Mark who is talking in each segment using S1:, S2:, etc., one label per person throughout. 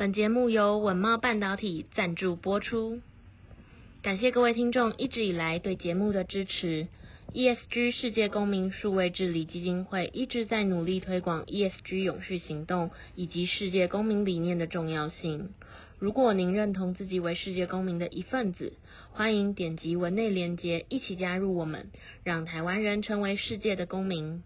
S1: 本节目由稳懋半导体赞助播出，感谢各位听众一直以来对节目的支持。ESG 世界公民数位治理基金会一直在努力推广 ESG 永续行动以及世界公民理念的重要性。如果您认同自己为世界公民的一份子，欢迎点击文内连结，一起加入我们，让台湾人成为世界的公民。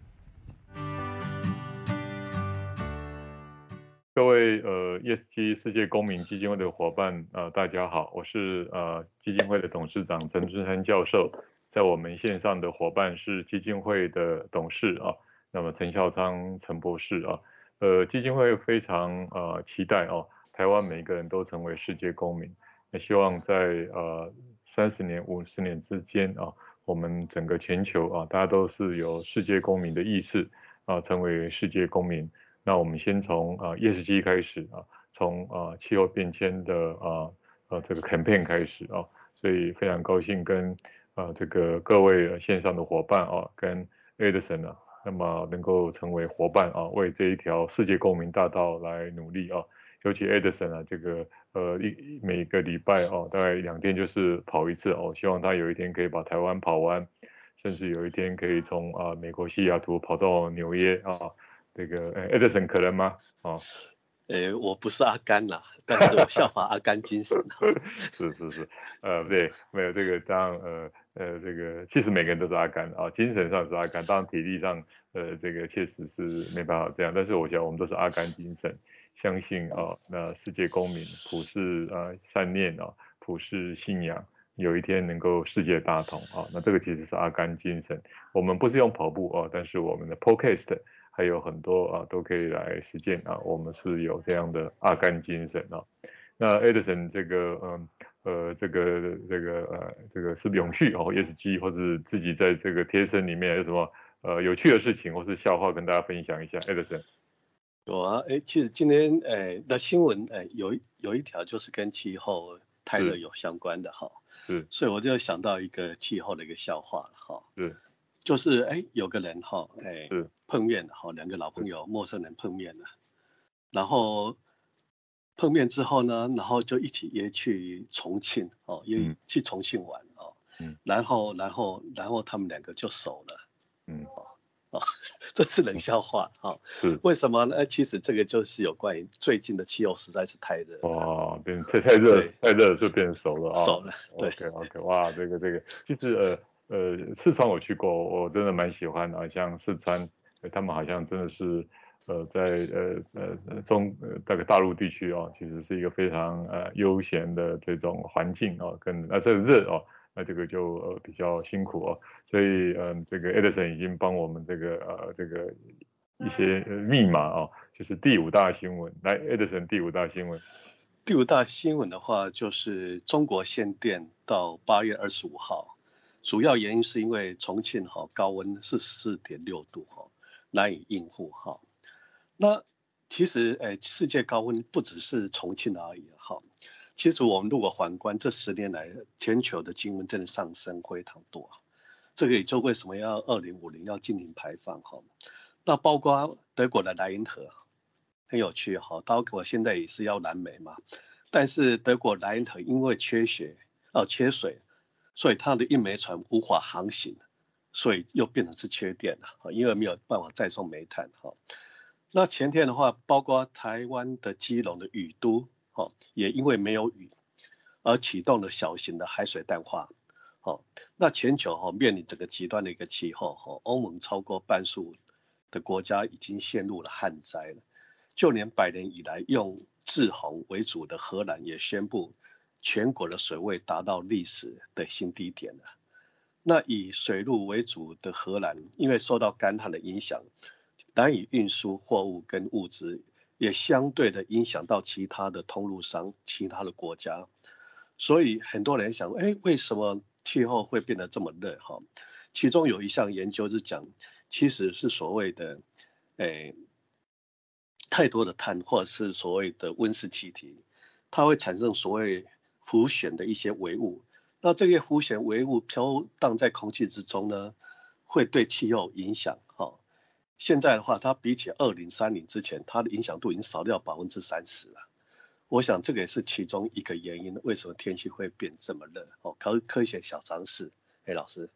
S2: 各位呃 ESG 世界公民基金会的伙伴呃大家好，我是呃基金会的董事长陈春山教授，在我们线上的伙伴是基金会的董事啊，那么陈孝昌陈博士啊，呃基金会非常呃期待哦、台湾每个人都成为世界公民，那希望在呃三十年五十年之间啊，我们整个全球啊，大家都是有世界公民的意识啊，成为世界公民。那我们先从啊 ESG 开始啊，从啊气候变迁的啊呃这个 campaign 开始啊，所以非常高兴跟啊这个各位线上的伙伴啊，跟 Edison 啊，那么能够成为伙伴啊，为这一条世界公民大道来努力啊，尤其 Edison 啊，这个呃一每个礼拜哦、啊，大概两天就是跑一次哦、希望他有一天可以把台湾跑完，甚至有一天可以从啊美国西雅图跑到纽约啊。这个呃，Edison 可能吗？哦，
S3: 诶，我不是阿甘呐，但是我效仿阿甘精神。
S2: 是是是，呃，对，没有这个当然呃呃这个，其实每个人都是阿甘啊，精神上是阿甘，当然体力上呃这个确实是没办法这样，但是我想我们都是阿甘精神，相信啊，那世界公民普世啊善念啊，普世信仰，有一天能够世界大同啊，那这个其实是阿甘精神。我们不是用跑步啊，但是我们的 Podcast。还有很多啊，都可以来实践啊。我们是有这样的阿甘精神啊。那 Edison 这个嗯呃这个这个呃这个是永续哦，ESG 或者自己在这个贴身里面有什么呃有趣的事情或是笑话跟大家分享一下，Edison。
S3: 有啊，哎，其实今天哎的新闻哎有有一条就是跟气候太热有相关的哈，
S2: 是，
S3: 所以我就想到一个气候的一个笑话哈，
S2: 是。
S3: 就是哎，有个人哈，哎，
S2: 是
S3: 碰面哈，两个老朋友，陌生人碰面了，然后碰面之后呢，然后就一起约去重庆哦，约去重庆玩哦，
S2: 嗯，
S3: 然后然后然后他们两个就熟了，
S2: 嗯，
S3: 哦，这是冷笑话哈，
S2: 是。
S3: 为什么呢？其实这个就是有关于最近的气候实在是太热，
S2: 哇，变太太热太热就变熟了啊，
S3: 熟了，对
S2: ，OK OK，哇，这个这个其实呃。呃，四川我去过，我真的蛮喜欢的，像四川，他们好像真的是，呃，在呃呃中呃那个大陆地区哦，其实是一个非常呃悠闲的这种环境哦，跟那这个热哦，那这个就呃比较辛苦哦，所以嗯、呃，这个 Edison 已经帮我们这个呃这个一些密码哦，就是第五大新闻，来 Edison 第五大新闻，
S3: 第五大新闻的话就是中国限电到八月二十五号。主要原因是因为重庆哈高温是四点六度哈难以应付哈。那其实诶世界高温不只是重庆而已哈。其实我们如果反观这十年来全球的气温真的上升非常多。这个也就为什么要二零五零要进行排放哈。那包括德国的莱茵河很有趣哈，德国现在也是要燃煤嘛，但是德国莱茵河因为缺水哦缺水。所以它的运煤船无法航行，所以又变成是缺电了，因为没有办法再送煤炭哈。那前天的话，包括台湾的基隆的雨都，哈，也因为没有雨而启动了小型的海水淡化，好，那全球哈面临这个极端的一个气候哈，欧盟超过半数的国家已经陷入了旱灾了，就连百年以来用滞洪为主的荷兰也宣布。全国的水位达到历史的新低点了。那以水路为主的荷兰，因为受到干旱的影响，难以运输货物跟物资，也相对的影响到其他的通路商、其他的国家。所以很多人想，哎，为什么气候会变得这么热？哈，其中有一项研究是讲，其实是所谓的，哎，太多的碳，或者是所谓的温室气体，它会产生所谓。浮悬的一些微物，那这些浮悬微物飘荡在空气之中呢，会对气候影响。哈，现在的话，它比起二零三零之前，它的影响度已经少掉百分之三十了。我想这个也是其中一个原因，为什么天气会变这么热？哦，科科学小常识，哎，老师，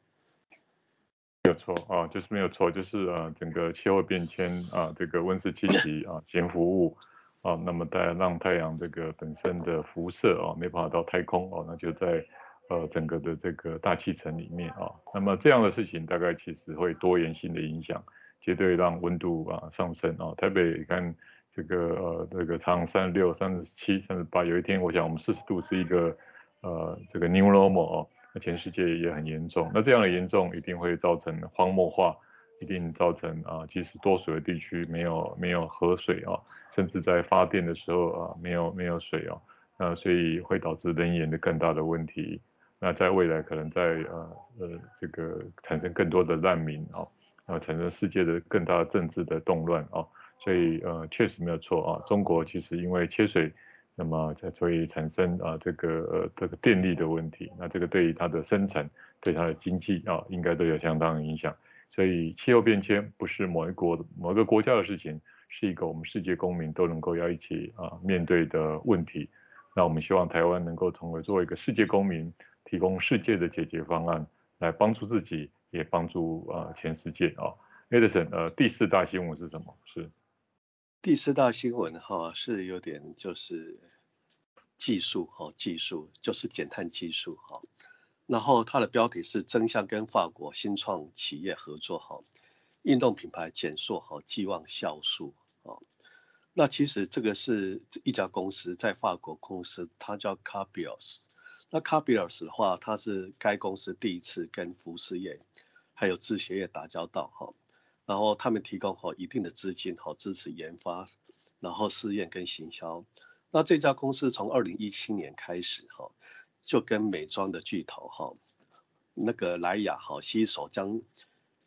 S2: 没有错啊，就是没有错，就是呃，整个气候变迁啊，这个温室气体啊，悬浮物啊，那么带让太阳这个本身的辐射啊，没办法到太空哦，那就在呃整个的这个大气层里面啊，那么这样的事情大概其实会多元性的影响，绝对让温度啊上升啊，台北你看。这个呃，这个长三十六、三十七、三十八，有一天我想我们四十度是一个呃这个 new normal 哦，那全世界也很严重。那这样的严重一定会造成荒漠化，一定造成啊，即使多水的地区没有没有河水啊，甚至在发电的时候啊没有没有水啊，那所以会导致能源的更大的问题。那在未来可能在呃呃这个产生更多的难民啊，啊产生世界的更大政治的动乱啊。所以呃确实没有错啊，中国其实因为缺水，那么才会产生啊这个呃这个电力的问题，那这个对于它的生产，对它的经济啊应该都有相当的影响。所以气候变迁不是某一国某一个国家的事情，是一个我们世界公民都能够要一起啊面对的问题。那我们希望台湾能够成为作为一个世界公民，提供世界的解决方案，来帮助自己，也帮助啊全世界啊。Edison 呃第四大新闻是什么？是。
S3: 第四大新闻哈是有点就是技术哈，技术就是减碳技术哈，然后它的标题是争相跟法国新创企业合作哈，运动品牌减塑哈，寄望酵素啊。那其实这个是一家公司在法国公司，它叫 Carbios。那 Carbios 的话，它是该公司第一次跟服饰业还有制鞋业打交道哈。然后他们提供好一定的资金，好支持研发，然后试验跟行销。那这家公司从二零一七年开始，哈，就跟美妆的巨头，哈，那个莱雅，哈，携手将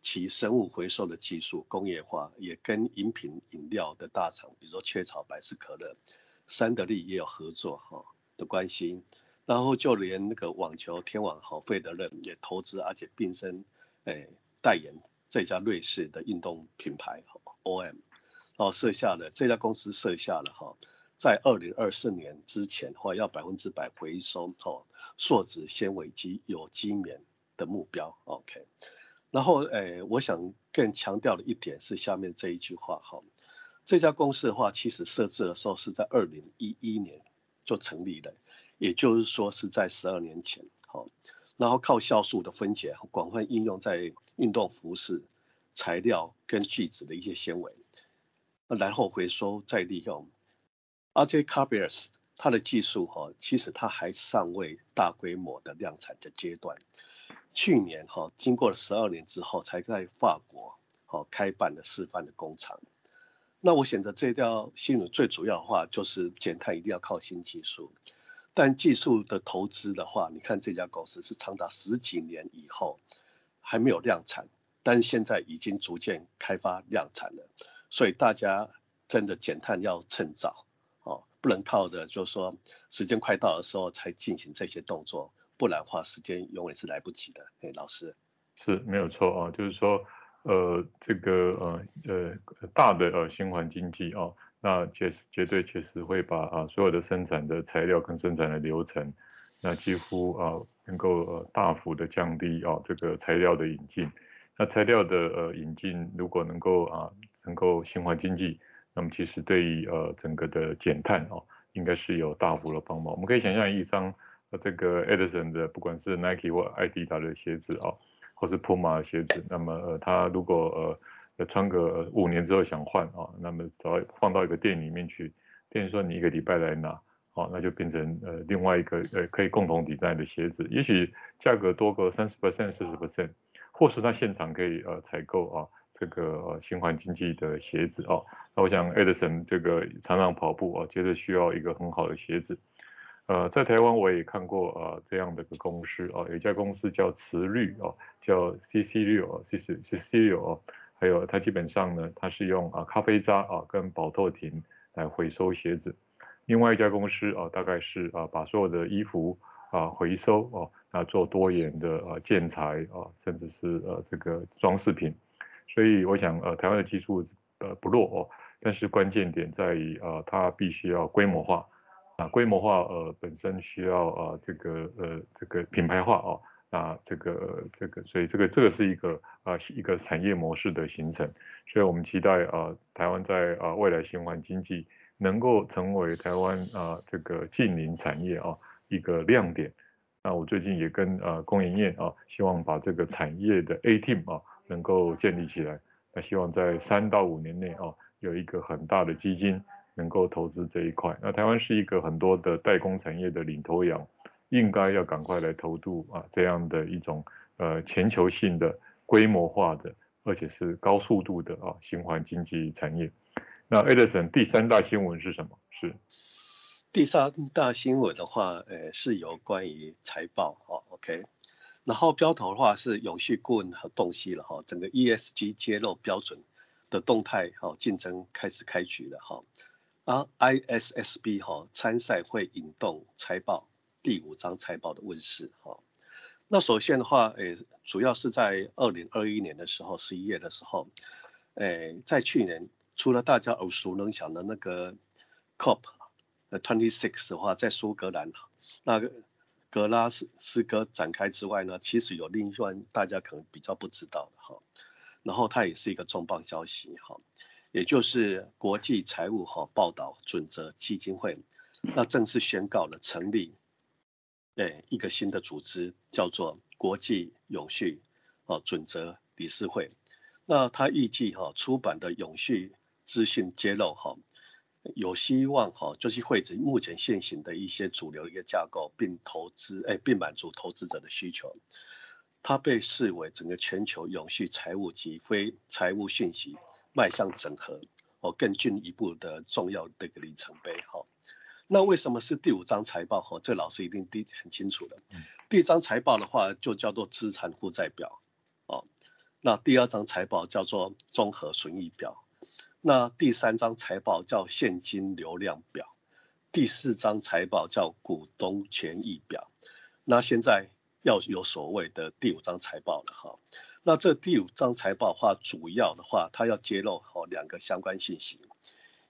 S3: 其生物回收的技术工业化，也跟饮品饮料的大厂，比如说雀巢、百事可乐、三得利也有合作，哈的关系。然后就连那个网球天王，好费德勒也投资，而且并身诶，代言。这家瑞士的运动品牌 OM，然后设下了这家公司设下了哈，在二零二四年之前的话要百分之百回收哦树脂纤维及有机棉的目标。OK，然后诶，我想更强调的一点是下面这一句话哈，这家公司的话其实设置的时候是在二零一一年就成立的，也就是说是在十二年前好。然后靠酵素的分解广泛应用在运动服饰材料跟聚酯的一些纤维，然后回收再利用。而且 Carbios 它的技术哈，其实它还尚未大规模的量产的阶段。去年哈，经过了十二年之后，才在法国好开办了示范的工厂。那我选择这条新闻最主要的话，就是减碳一定要靠新技术。但技术的投资的话，你看这家公司是长达十几年以后还没有量产，但是现在已经逐渐开发量产了。所以大家真的减碳要趁早哦，不能靠着就是说时间快到的时候才进行这些动作，不然的话时间永远是来不及的。哎，老师
S2: 是没有错啊，就是说呃这个呃呃大的呃循环经济哦。那确实绝对确实会把啊所有的生产的材料跟生产的流程，那几乎啊能够大幅的降低啊这个材料的引进。那材料的呃引进如果能够啊能够循环经济，那么其实对于呃整个的减碳哦应该是有大幅的帮忙。我们可以想象一双呃这个 Edison 的不管是 Nike 或爱迪达的鞋子啊，或是 Puma 的鞋子，那么呃它如果呃穿个五年之后想换啊，那么只要放到一个店里面去，店员说你一个礼拜来拿，哦，那就变成呃另外一个呃可以共同抵赖的鞋子，也许价格多个三十 percent、四十 percent，或是他现场可以呃采购啊这个呃循环经济的鞋子啊。那我想 Edison 这个常常跑步啊，觉得需要一个很好的鞋子。呃，在台湾我也看过啊这样的一个公司啊，有一家公司叫慈绿哦，叫 CC 六啊，CC CC 六哦。还有它基本上呢，它是用啊咖啡渣啊跟宝特瓶来回收鞋子。另外一家公司啊，大概是啊把所有的衣服啊回收哦，那做多元的啊建材啊，甚至是呃这个装饰品。所以我想呃台湾的技术呃不弱哦，但是关键点在于啊它必须要规模化，啊，规模化呃本身需要啊这个呃这个品牌化哦，啊啊这个这个所以这个这个是一个啊一个产业模式的形成，所以我们期待啊台湾在啊未来循环经济能够成为台湾啊这个近邻产业啊一个亮点。那我最近也跟啊工研院啊希望把这个产业的 A team 啊能够建立起来，那希望在三到五年内啊有一个很大的基金。能够投资这一块，那台湾是一个很多的代工产业的领头羊，应该要赶快来投入啊这样的一种呃全球性的规模化的，而且是高速度的啊循环经济产业。那 Edison 第三大新闻是什么？是
S3: 第三大新闻的话，呃是有关于财报哈，OK，然后标头的话是永续顾问和洞悉了哈，整个 ESG 揭露标准的动态哈竞争开始开局了哈。啊，ISSB 哈参赛会引动财报第五张财报的问世哈。那首先的话，诶，主要是在二零二一年的时候，十一月的时候，诶，在去年除了大家耳熟能详的那个 COP twenty six 的话，在苏格兰那个格拉斯斯哥展开之外呢，其实有另一段大家可能比较不知道的哈。然后它也是一个重磅消息哈。也就是国际财务和报道准则基金会，那正式宣告了成立，诶一个新的组织，叫做国际永续哦准则理事会。那他预计哈出版的永续资讯揭露哈，有希望哈就是汇集目前现行的一些主流一个架构，并投资诶并满足投资者的需求。它被视为整个全球永续财务及非财务讯息。迈向整合哦，更进一步的重要的一个里程碑哈。那为什么是第五张财报哈？这老师一定第很清楚的。第一张财报的话就叫做资产负债表哦。那第二张财报叫做综合损益表。那第三张财报叫现金流量表。第四张财报叫股东权益表。那现在要有所谓的第五张财报了哈。那这第五张财报的话，主要的话，它要揭露好两个相关信息。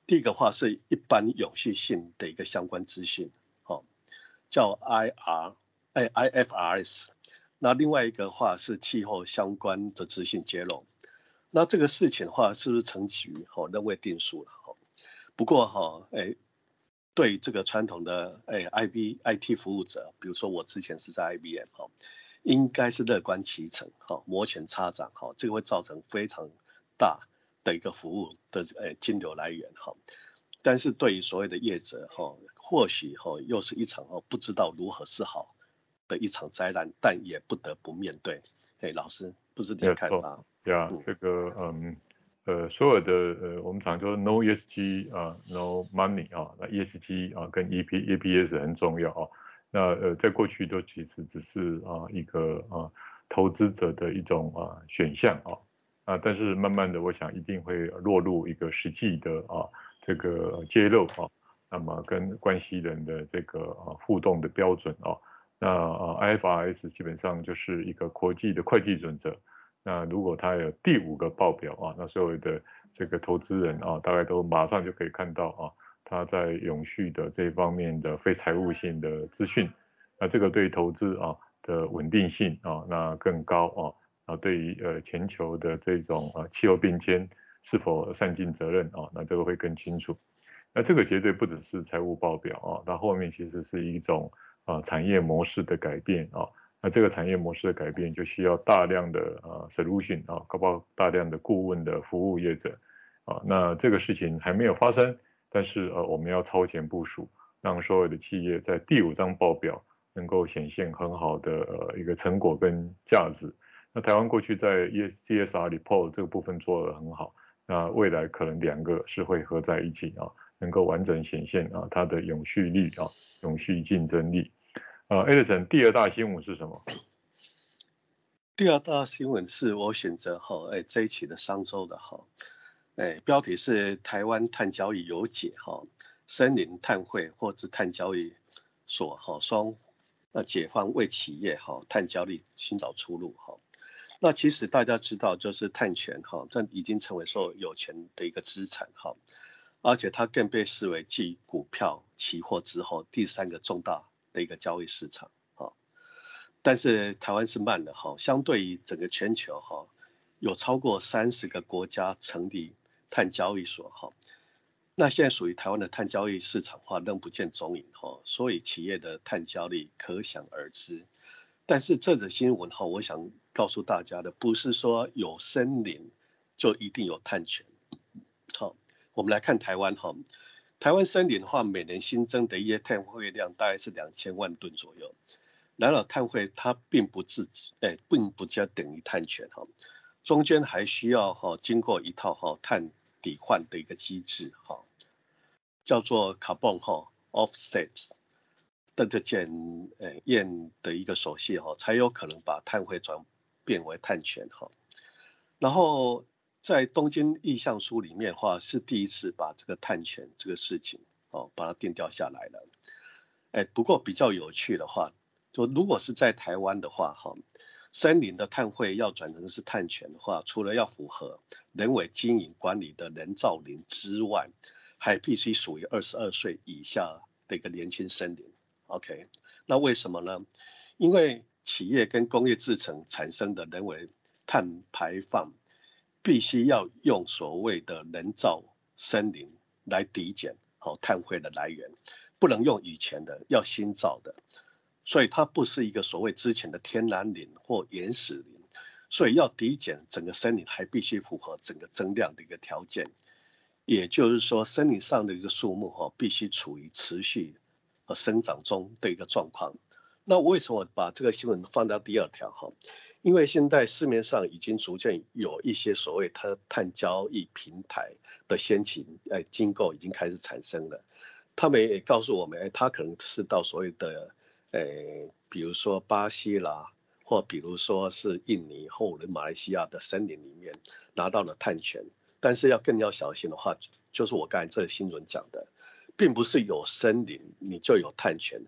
S3: 第一个话是一般永续性的一个相关资讯，好，叫 IR，哎，IFRS。那另外一个话是气候相关的资讯揭露。那这个事情的话，是不是成局？好，仍未定数了。好，不过哈，哎，对这个传统的哎，IB IT 服务者，比如说我之前是在 IBM 哈。应该是乐观其成，哈，摩拳擦掌，哈，这个会造成非常大的一个服务的呃金流来源，哈。但是对于所谓的业者，哈，或许哈又是一场哦不知道如何是好的一场灾难，但也不得不面对。哎，老师，不知你的看法？
S2: 对啊，这个嗯呃所有的呃我们常说 No ESG 啊 No Money 啊，那 ESG 啊跟 EP EPS 很重要啊。那呃，在过去都其实只是啊一个啊投资者的一种啊选项啊啊，但是慢慢的，我想一定会落入一个实际的啊这个揭露啊，那么跟关系人的这个啊互动的标准啊，那啊 IFRS 基本上就是一个国际的会计准则。那如果它有第五个报表啊，那所有的这个投资人啊，大概都马上就可以看到啊。他在永续的这方面的非财务性的资讯，那这个对投资啊的稳定性啊那更高啊，啊对于呃全球的这种啊气候变迁是否善尽责任啊，那这个会更清楚。那这个绝对不只是财务报表啊，它后面其实是一种啊产业模式的改变啊，那这个产业模式的改变就需要大量的啊 solution 啊，包括大量的顾问的服务业者啊，那这个事情还没有发生。但是呃，我们要超前部署，让所有的企业在第五张报表能够显现很好的呃一个成果跟价值。那台湾过去在 CSR report 这个部分做得很好，那未来可能两个是会合在一起啊，能够完整显现啊它的永续力啊，永续竞争力。呃，Edison 第二大新闻是什么？
S3: 第二大新闻是我选择哈，哎这一期的商周的哈。哎，标题是台湾碳交易有解哈，森林碳汇或者碳交易所哈双呃解放为企业哈碳交易寻找出路哈。那其实大家知道，就是碳权哈，这已经成为说有权的一个资产哈。而且它更被视为继股票、期货之后第三个重大的一个交易市场哈。但是台湾是慢的哈，相对于整个全球哈，有超过三十个国家成立碳交易所哈。那现在属于台湾的碳交易市场化仍不见踪影哈，所以企业的碳交易可想而知。但是这则新闻哈，我想告诉大家的不是说有森林就一定有碳权。好，我们来看台湾哈，台湾森林的话，每年新增的一些碳汇量大概是两千万吨左右。然而碳汇它并不自己，哎，并不叫等于碳权哈，中间还需要哈经过一套哈碳抵换的一个机制哈，叫做 carbon 哈 offset 的这检验的一个手续哈，才有可能把碳汇转变为碳权哈。然后在东京意向书里面的话是第一次把这个碳权这个事情哦把它定调下来了。哎，不过比较有趣的话，就如果是在台湾的话哈。森林的碳汇要转成是碳权的话，除了要符合人为经营管理的人造林之外，还必须属于二十二岁以下的一个年轻森林。OK，那为什么呢？因为企业跟工业制程产生的人为碳排放，必须要用所谓的人造森林来抵减好碳汇的来源，不能用以前的，要新造的。所以它不是一个所谓之前的天然林或原始林，所以要抵减整个森林还必须符合整个增量的一个条件，也就是说森林上的一个树木哈必须处于持续生长中的一个状况。那为什么把这个新闻放到第二条哈？因为现在市面上已经逐渐有一些所谓它碳交易平台的先行哎机构已经开始产生了，他们也告诉我们哎，它可能是到所谓的。诶，比如说巴西啦，或比如说是印尼或者马来西亚的森林里面拿到了碳权，但是要更要小心的话，就是我刚才这个新闻讲的，并不是有森林你就有碳权，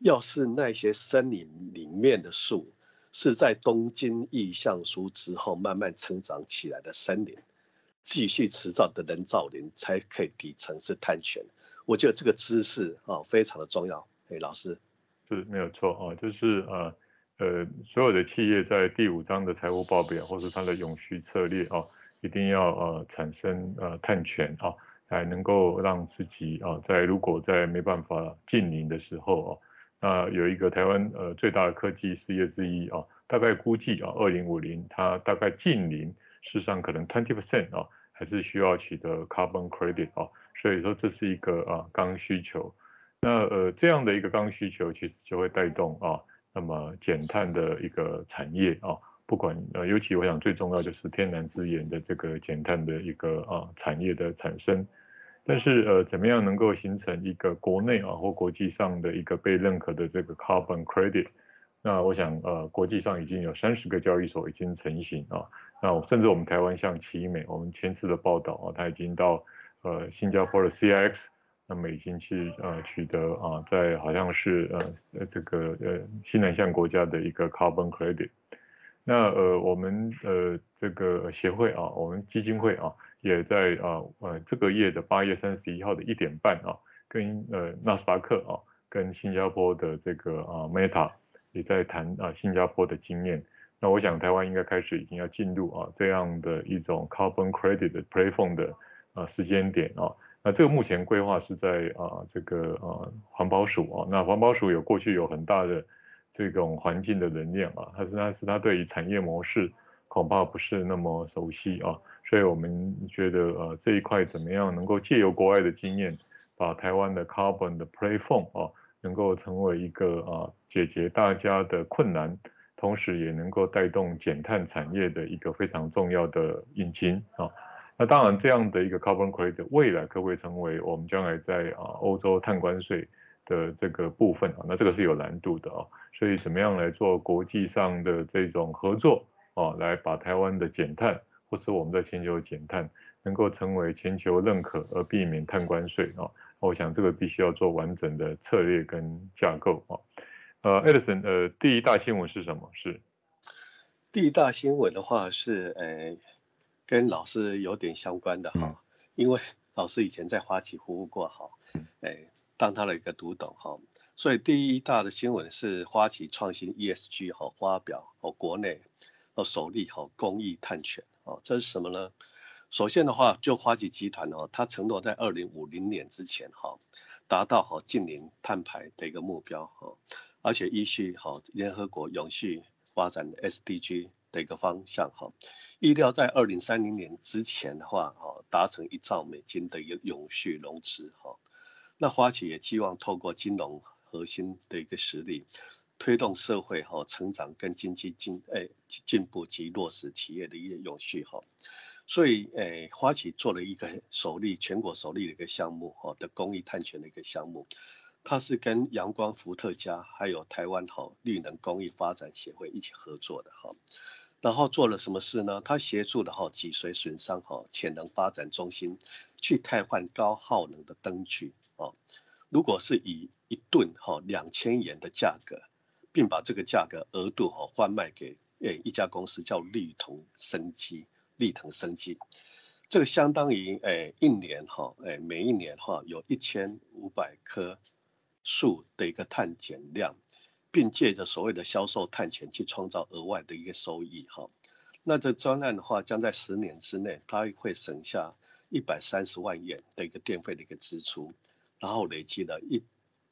S3: 要是那些森林里面的树是在东京意向书之后慢慢成长起来的森林，继续持造的人造林才可以抵成是碳权。我觉得这个知识啊非常的重要，诶，老师。
S2: 是没有错啊，就是呃呃，所有的企业在第五章的财务报表或是它的永续策略啊，一定要呃产生呃碳权啊，才能够让自己啊在如果在没办法净零的时候啊，那有一个台湾呃最大的科技事业之一啊，大概估计啊二零五零它大概净零，事实上可能 twenty percent 啊，还是需要取得 carbon credit 啊，所以说这是一个啊刚需求。那呃这样的一个刚需求，其实就会带动啊，那么减碳的一个产业啊，不管呃尤其我想最重要就是天然资源的这个减碳的一个啊产业的产生。但是呃怎么样能够形成一个国内啊或国际上的一个被认可的这个 carbon credit？那我想呃国际上已经有三十个交易所已经成型啊，那甚至我们台湾像奇美，我们前次的报道啊，它已经到呃新加坡的 CIX。那么已经去呃取得啊，在好像是呃这个呃西南向国家的一个 carbon credit。那呃我们呃这个协会啊，我们基金会啊，也在啊呃这个月的八月三十一号的一点半啊，跟呃纳斯达克啊，跟新加坡的这个啊 Meta 也在谈啊新加坡的经验。那我想台湾应该开始已经要进入啊这样的一种 carbon credit 的 platform 的啊时间点啊。那这个目前规划是在啊这个啊环保署啊，那环保署有过去有很大的这种环境的能量啊，他是他是它对于产业模式恐怕不是那么熟悉啊，所以我们觉得呃这一块怎么样能够借由国外的经验，把台湾的 carbon 的 platform 啊，能够成为一个啊解决大家的困难，同时也能够带动减碳产业的一个非常重要的引擎啊。那当然，这样的一个 carbon credit 未来可不可以成为我们将来在啊欧洲碳关税的这个部分啊？那这个是有难度的啊。所以怎么样来做国际上的这种合作啊，来把台湾的减碳或是我们在全球减碳能够成为全球认可而避免碳关税啊？我想这个必须要做完整的策略跟架构啊。呃，Edison，呃，第一大新闻是什么？是
S3: 第一大新闻的话是呃。跟老师有点相关的哈，因为老师以前在花旗服务过哈，哎，当他的一个独董哈，所以第一大的新闻是花旗创新 ESG 哈发表哦国内哦首例哈公益碳权哦，这是什么呢？首先的话，就花旗集团哦，它承诺在二零五零年之前哈达到哈净零碳排的一个目标哈，而且依据哈联合国永续发展 SDG 的一个方向哈。预料在二零三零年之前的话，哈达成一兆美金的一个永续融资，哈，那花旗也希望透过金融核心的一个实力，推动社会哈成长跟经济进诶进步及落实企业的一个永续，哈，所以诶花旗做了一个首例全国首例的一个项目，哈的公益碳权的一个项目，它是跟阳光伏特加还有台湾哈绿能公益发展协会一起合作的，哈。然后做了什么事呢？他协助了哈脊髓损伤哈潜能发展中心去替换高耗能的灯具哦。如果是以一吨哈两千元的价格，并把这个价格额度哈换卖给诶一家公司叫绿腾生机，绿腾生机，这个相当于诶一年哈诶每一年哈有一千五百棵树的一个碳减量。并借着所谓的销售碳权去创造额外的一个收益哈，那这专案的话将在十年之内，它会省下一百三十万元的一个电费的一个支出，然后累积了一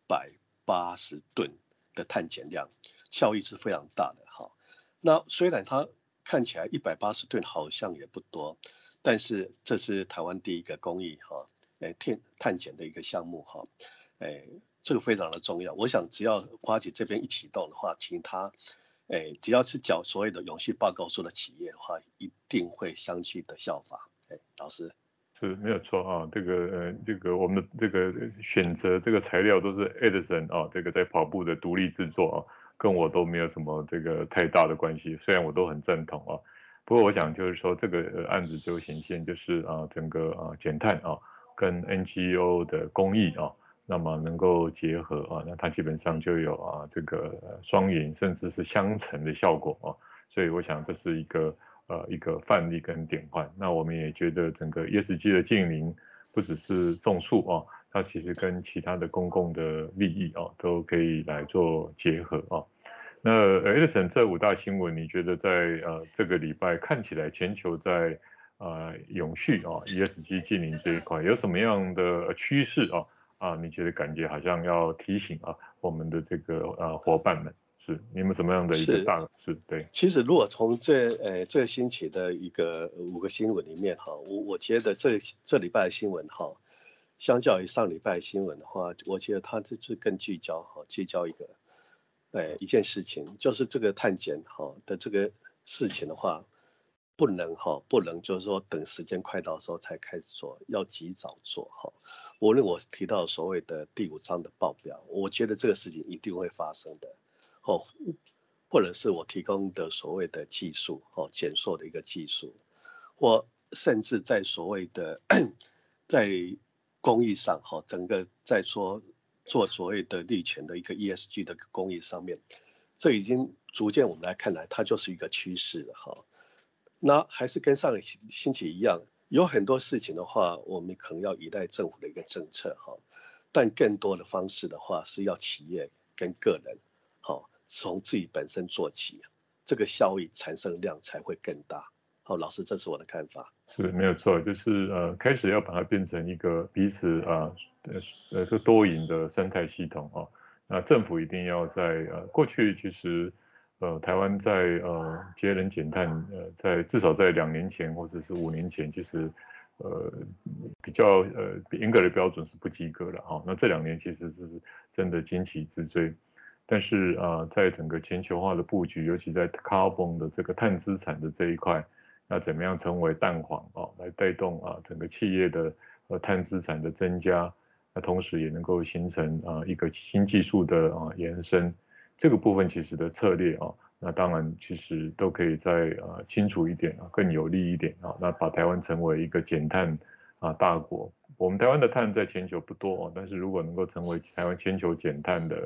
S3: 百八十吨的碳减量，效益是非常大的哈。那虽然它看起来一百八十吨好像也不多，但是这是台湾第一个公益哈，诶碳碳减的一个项目哈，诶。这个非常的重要，我想只要花旗这边一启动的话，其他，诶，只要是缴所谓的永续报告书的企业的话，一定会相继的效法。诶，老师
S2: 是没有错啊，这个呃，这个我们的这个选择这个材料都是 Edison 啊，这个在跑步的独立制作啊，跟我都没有什么这个太大的关系，虽然我都很赞同啊，不过我想就是说这个案子就显现就是啊，整个啊减碳啊跟 NGO 的公益啊。那么能够结合啊，那它基本上就有啊这个双赢甚至是相乘的效果啊，所以我想这是一个呃一个范例跟典范。那我们也觉得整个 ESG 的净零不只是种树啊，它其实跟其他的公共的利益啊都可以来做结合啊。那 Edison 这五大新闻，你觉得在呃这个礼拜看起来全球在呃永续啊 ESG 净零这一块有什么样的趋势啊？啊，你觉得感觉好像要提醒啊，我们的这个呃伙伴们，是你们什么样的一个大是，是对？
S3: 其实如果从这呃这个星期的一个五个新闻里面哈，我我觉得这这礼拜的新闻哈，相较于上礼拜新闻的话，我觉得它这次更聚焦哈，聚焦一个呃一件事情，就是这个探检哈的这个事情的话。不能哈，不能就是说等时间快到的时候才开始做，要及早做哈。无论我提到所谓的第五章的报表，我觉得这个事情一定会发生的，哦，或者是我提供的所谓的技术哦，减塑的一个技术，或甚至在所谓的在工艺上哈，整个在说做所谓的绿权的一个 ESG 的工艺上面，这已经逐渐我们来看来，它就是一个趋势了哈。那还是跟上个星期一样，有很多事情的话，我们可能要依赖政府的一个政策哈，但更多的方式的话，是要企业跟个人，好，从自己本身做起，这个效益产生量才会更大。好，老师，这是我的看法。
S2: 是没有错，就是呃，开始要把它变成一个彼此啊呃呃多赢的生态系统啊，那政府一定要在呃过去其实。呃，台湾在呃节能减碳，呃，在至少在两年前或者是五年前，其实呃比较呃严格的标准是不及格的哈。那这两年其实是真的惊奇之最，但是啊、在整个全球化的布局，尤其在 carbon 的这个碳资产的这一块，那怎么样成为蛋黄啊，来带动啊整个企业的呃碳资产的增加，那同时也能够形成啊一个新技术的啊延伸。这个部分其实的策略啊，那当然其实都可以再呃清楚一点啊，更有利一点啊，那把台湾成为一个减碳啊大国。我们台湾的碳在全球不多啊，但是如果能够成为台湾全球减碳的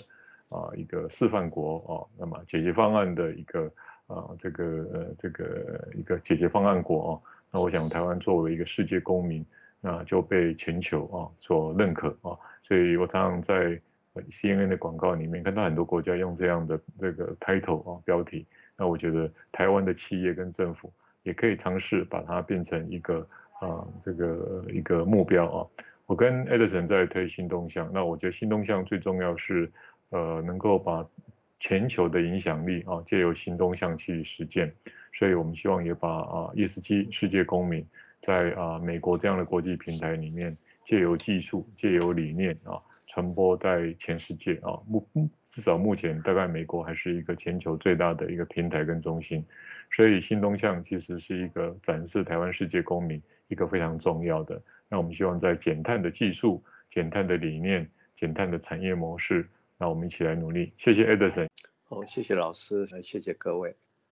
S2: 啊一个示范国啊，那么解决方案的一个啊这个呃这个一个解决方案国啊，那我想台湾作为一个世界公民那就被全球啊所认可啊，所以我常常在 CNN 的广告里面看到很多国家用这样的这个 title 啊标题，那我觉得台湾的企业跟政府也可以尝试把它变成一个啊这个一个目标啊。我跟 Edison 在推新动向，那我觉得新动向最重要是呃能够把全球的影响力啊借由新动向去实践，所以我们希望也把啊 ESG 世界公民。在啊美国这样的国际平台里面，借由技术、借由理念啊，传播在全世界啊，目至少目前大概美国还是一个全球最大的一个平台跟中心，所以新东向其实是一个展示台湾世界公民一个非常重要的。那我们希望在减碳的技术、减碳的理念、减碳的产业模式，那我们一起来努力。谢谢 Edison。
S3: 好，谢谢老师，谢谢各位。